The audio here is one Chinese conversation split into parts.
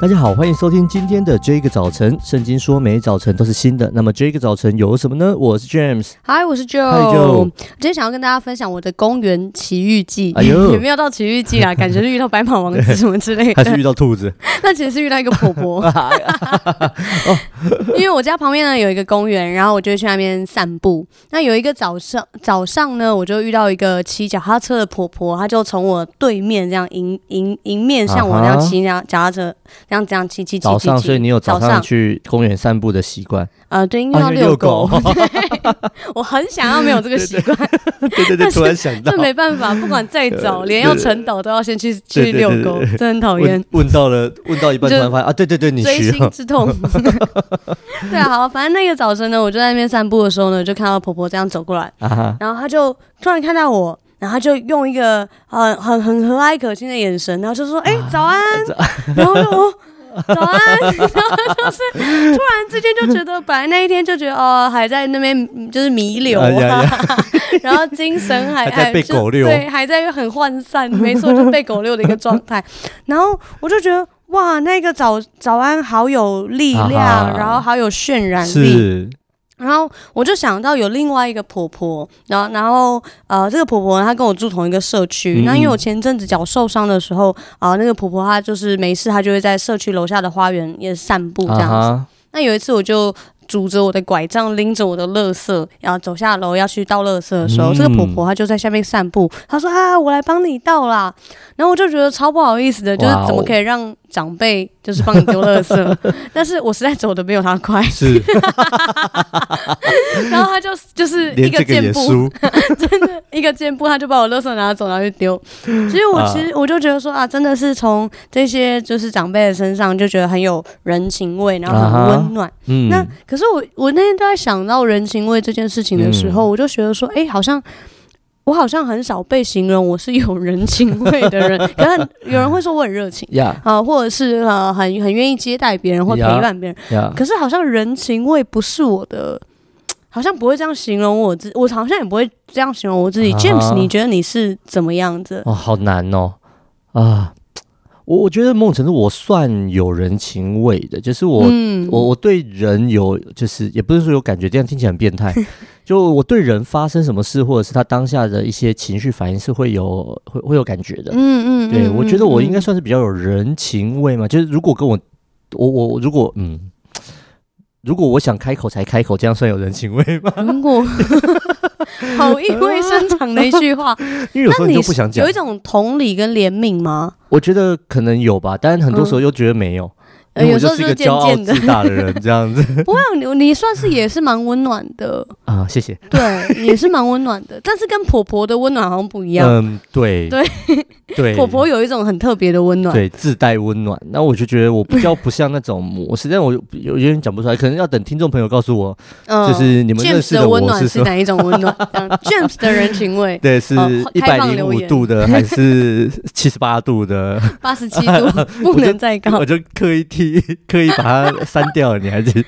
大家好，欢迎收听今天的这个早晨。圣经说，每一早晨都是新的。那么这个早晨有什么呢？我是 James，嗨，我是 Joe。Hi Joe。我今天想要跟大家分享我的公园奇遇记。哎呦，有没有到奇遇记啊？感觉是遇到白马王子什么之类的，还是遇到兔子？那其实是遇到一个婆婆。因为我家旁边呢有一个公园，然后我就去那边散步。那有一个早上，早上呢，我就遇到一个骑脚踏车的婆婆，她就从我对面这样迎迎迎面向我这样骑脚脚踏车。这样这样骑骑骑。早上，所以你有早上去公园散步的习惯？呃，对，因为要遛狗。我很想要没有这个习惯。对对对，突然想到，这没办法，不管再早，连要晨祷都要先去去遛狗，真的很讨厌。问到了，问到一半突然发现啊，对对对，你需要。锥心之痛。对啊，好，反正那个早晨呢，我就在那边散步的时候呢，就看到婆婆这样走过来，然后她就突然看到我。然后他就用一个很很很和蔼可亲的眼神，然后就说：“哎、欸，早安。啊”然后就说：“ 早安。”然后就是突然之间就觉得，本来那一天就觉得哦，还在那边就是弥留啊，啊 然后精神还还在被狗遛，对，还在很涣散，没错，就是被狗遛的一个状态。然后我就觉得哇，那个早早安好有力量，啊、然后好有渲染力。然后我就想到有另外一个婆婆，然后然后呃，这个婆婆她跟我住同一个社区。那、嗯、因为我前阵子脚受伤的时候啊、呃，那个婆婆她就是没事，她就会在社区楼下的花园也散步这样子。啊、那有一次我就。拄着我的拐杖，拎着我的垃圾，然后走下楼要去倒垃圾的时候，嗯、这个婆婆她就在下面散步。她说：“啊，我来帮你倒啦。”然后我就觉得超不好意思的，就是怎么可以让长辈就是帮你丢垃圾？哦、但是我实在走的没有他快。是。然后他就就是 一个箭步，真的一个箭步，他就把我垃圾拿走，然后就丢。其实我其实我就觉得说啊，真的是从这些就是长辈的身上就觉得很有人情味，然后很温暖。啊、嗯。那可。可是我我那天都在想到人情味这件事情的时候，嗯、我就觉得说，哎、欸，好像我好像很少被形容我是有人情味的人。可能有人会说我很热情，啊或者是呃很很愿意接待别人或陪伴别人。Yeah. Yeah. 可是好像人情味不是我的，好像不会这样形容我自，我好像也不会这样形容我自己。Uh huh. James，你觉得你是怎么样子？哦，好难哦，啊。我我觉得某种程度我算有人情味的，就是我、嗯、我我对人有，就是也不是说有感觉，这样听起来很变态。就我对人发生什么事，或者是他当下的一些情绪反应，是会有会会有感觉的。嗯嗯，嗯对，我觉得我应该算是比较有人情味嘛。就是如果跟我我我如果嗯。如果我想开口才开口，这样算有人情味吗？如果 好意味深长的一句话，因为有时候你就不想讲，有一种同理跟怜悯吗？我觉得可能有吧，但是很多时候又觉得没有。嗯有时候是一个骄傲自大的人，这样子。不会，你你算是也是蛮温暖的 啊，谢谢。对，也是蛮温暖的，但是跟婆婆的温暖好像不一样。嗯，对对对，婆婆有一种很特别的温暖，对，自带温暖。那我就觉得我比较不像那种模式，但我有有点讲不出来，可能要等听众朋友告诉我，就是你们认识的温暖是哪一种温暖？James 的人情味，对，是一百零五度的还是七十八度的？八十七度，不能再高。我就刻意踢，刻意把它删掉了，你还是？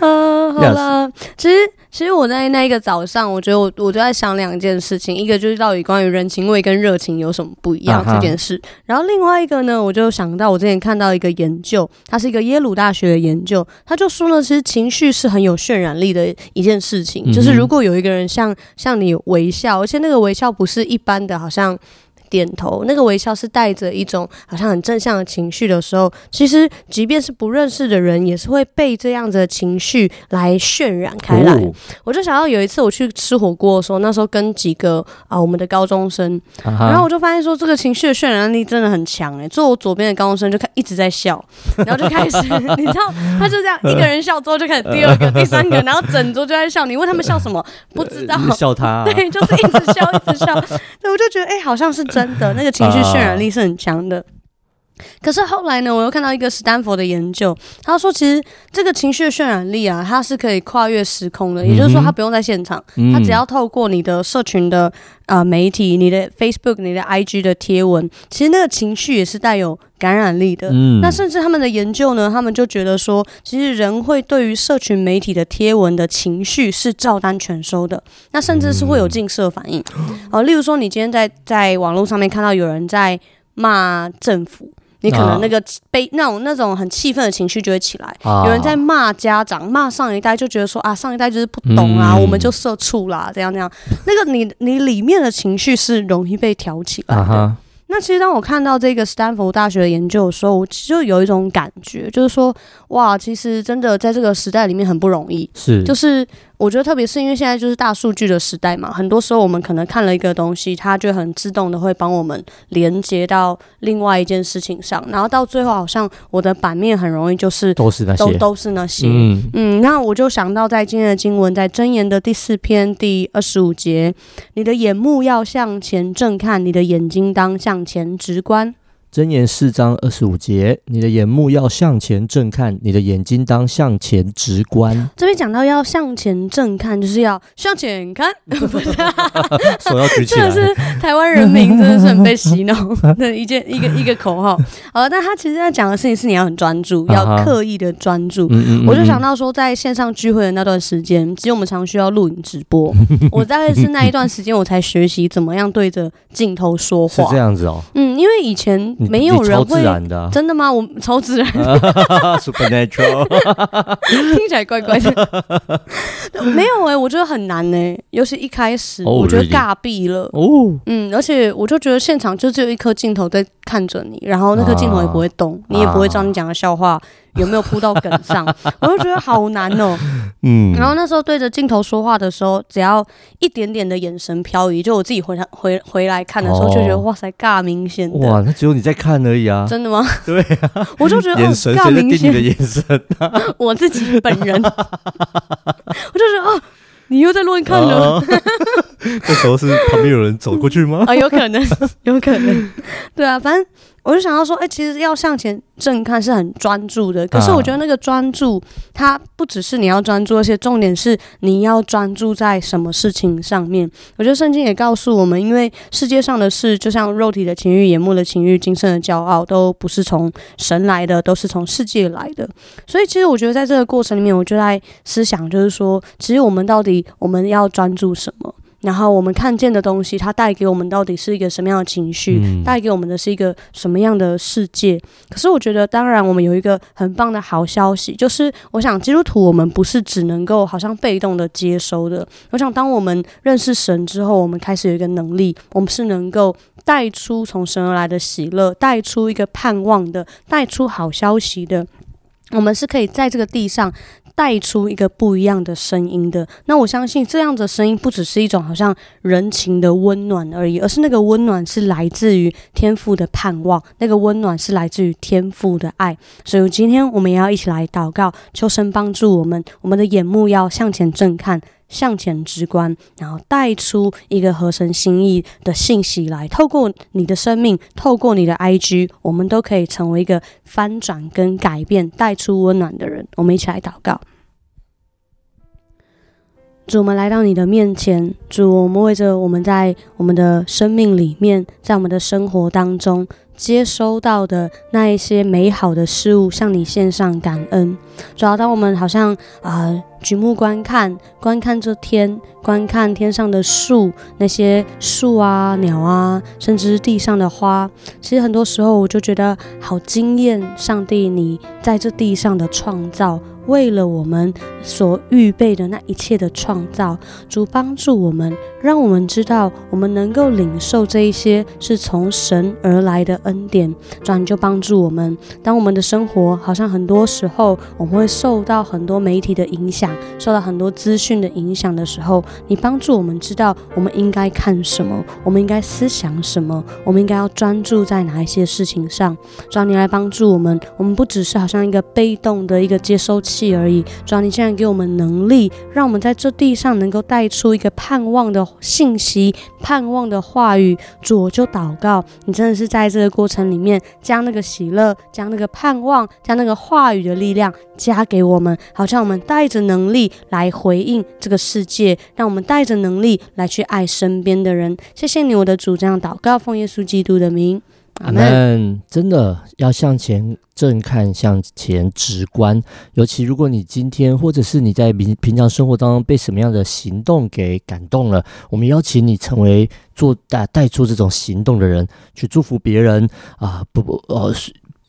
嗯，好了。其实，其实我在那一个早上，我觉得我我就在想两件事情，一个就是到底关于人情味跟热情有什么不一样这件事。啊、然后另外一个呢，我就想到我之前看到一个研究，它是一个耶鲁大学的研究，他就说呢，其实情绪是很有渲染力的一件事情，嗯、就是如果有一个人像像你微笑，而且那个微笑不是一般的，好像。点头，那个微笑是带着一种好像很正向的情绪的时候，其实即便是不认识的人，也是会被这样子的情绪来渲染开来。哦、我就想到有一次我去吃火锅的时候，那时候跟几个啊我们的高中生，啊、然后我就发现说这个情绪的渲染力真的很强哎。坐我左边的高中生就开一直在笑，然后就开始 你知道，他就这样一个人笑之后就开始第二个、第三个，然后整桌就在笑。你问他们笑什么？不知道，笑他、啊。对，就是一直笑，一直笑。对，我就觉得哎、欸，好像是。真的，那个情绪渲染力是很强的。可是后来呢，我又看到一个史丹佛的研究，他说其实这个情绪的渲染力啊，它是可以跨越时空的。嗯、也就是说，它不用在现场，它只要透过你的社群的啊、呃、媒体、你的 Facebook、你的 IG 的贴文，其实那个情绪也是带有感染力的。嗯，那甚至他们的研究呢，他们就觉得说，其实人会对于社群媒体的贴文的情绪是照单全收的，那甚至是会有近射反应。哦、嗯呃，例如说，你今天在在网络上面看到有人在骂政府。你可能那个悲那种那种很气愤的情绪就会起来。有人在骂家长，骂上一代就觉得说啊，上一代就是不懂啊，我们就社畜啦，这样这样。那个你你里面的情绪是容易被挑起来的。那其实当我看到这个斯坦福大学的研究的时候，我就有一种感觉，就是说，哇，其实真的在这个时代里面很不容易，是，就是。我觉得特别是因为现在就是大数据的时代嘛，很多时候我们可能看了一个东西，它就很自动的会帮我们连接到另外一件事情上，然后到最后好像我的版面很容易就是都是那些，都都是那些。嗯嗯，那我就想到在今天的经文，在箴言的第四篇第二十五节，你的眼目要向前正看，你的眼睛当向前直观。箴言四章二十五节，你的眼目要向前正看，你的眼睛当向前直观。这边讲到要向前正看，就是要向前看，手要举起来。这是台湾人民真的是很被洗脑的一件一个一个口号。好，但他其实在讲的事情是你要很专注，要刻意的专注。我就想到说，在线上聚会的那段时间，其实我们常需要录影直播。我大概是那一段时间，我才学习怎么样对着镜头说话。是这样子哦。嗯，因为以前。没有人会的，真的吗？我超自然，Supernatural，听起来怪怪的。没有哎、欸，我觉得很难呢、欸，尤其一开始，oh, 我觉得尬毙了。哦，oh. 嗯，而且我就觉得现场就只有一颗镜头在看着你，然后那颗镜头也不会动，啊、你也不会知道你讲的笑话。有没有扑到梗上？我就觉得好难哦。嗯，然后那时候对着镜头说话的时候，只要一点点的眼神飘移，就我自己回来回回来看的时候，就觉得哇塞，尬明显。哇，那只有你在看而已啊！真的吗？对啊，我就觉得眼神，谁在盯你的眼神？我自己本人，我就觉得哦，你又在乱看了。这时候是旁边有人走过去吗？啊，有可能，有可能。对啊，反正。我就想到说，哎、欸，其实要向前正看是很专注的。可是我觉得那个专注，它不只是你要专注，而且重点是你要专注在什么事情上面。我觉得圣经也告诉我们，因为世界上的事，就像肉体的情欲、眼目的情欲、今生的骄傲，都不是从神来的，都是从世界来的。所以，其实我觉得在这个过程里面，我就在思想，就是说，其实我们到底我们要专注什么？然后我们看见的东西，它带给我们到底是一个什么样的情绪？嗯、带给我们的是一个什么样的世界？可是我觉得，当然我们有一个很棒的好消息，就是我想基督徒我们不是只能够好像被动的接收的。我想，当我们认识神之后，我们开始有一个能力，我们是能够带出从神而来的喜乐，带出一个盼望的，带出好消息的。我们是可以在这个地上。带出一个不一样的声音的，那我相信这样的声音不只是一种好像人情的温暖而已，而是那个温暖是来自于天赋的盼望，那个温暖是来自于天赋的爱。所以今天我们也要一起来祷告，求神帮助我们，我们的眼目要向前正看。向前直观，然后带出一个合神心意的信息来。透过你的生命，透过你的 IG，我们都可以成为一个翻转跟改变、带出温暖的人。我们一起来祷告。主，我们来到你的面前，主，我们为着我们在我们的生命里面，在我们的生活当中。接收到的那一些美好的事物，向你献上感恩。主要当我们好像啊、举目观看，观看这天，观看天上的树，那些树啊、鸟啊，甚至地上的花，其实很多时候我就觉得好惊艳，上帝你在这地上的创造。为了我们所预备的那一切的创造，主帮助我们，让我们知道我们能够领受这一些是从神而来的恩典。主，你就帮助我们，当我们的生活好像很多时候我们会受到很多媒体的影响，受到很多资讯的影响的时候，你帮助我们知道我们应该看什么，我们应该思想什么，我们应该要专注在哪一些事情上。主，你来帮助我们，我们不只是好像一个被动的一个接收器。戏而已，主啊，你竟然给我们能力，让我们在这地上能够带出一个盼望的信息、盼望的话语。主，我就祷告，你真的是在这个过程里面，将那个喜乐、将那个盼望、将那个话语的力量加给我们，好像我们带着能力来回应这个世界，让我们带着能力来去爱身边的人。谢谢你，我的主，这样祷告，奉耶稣基督的名。阿门！真的要向前正看，向前直观。尤其如果你今天，或者是你在平平常生活当中被什么样的行动给感动了，我们邀请你成为做带带出这种行动的人，去祝福别人啊！不不，呃。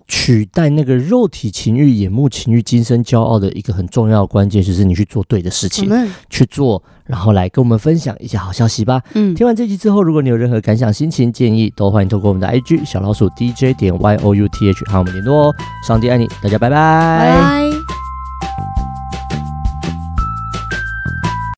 取代那个肉体情欲、眼目情欲、今生骄傲的一个很重要的关键，就是你去做对的事情，嗯、去做，然后来跟我们分享一些好消息吧。嗯，听完这集之后，如果你有任何感想、心情、建议，都欢迎透过我们的 IG 小老鼠 DJ 点 Y O U T H 和我们联络哦。上帝爱你，大家拜拜。拜拜。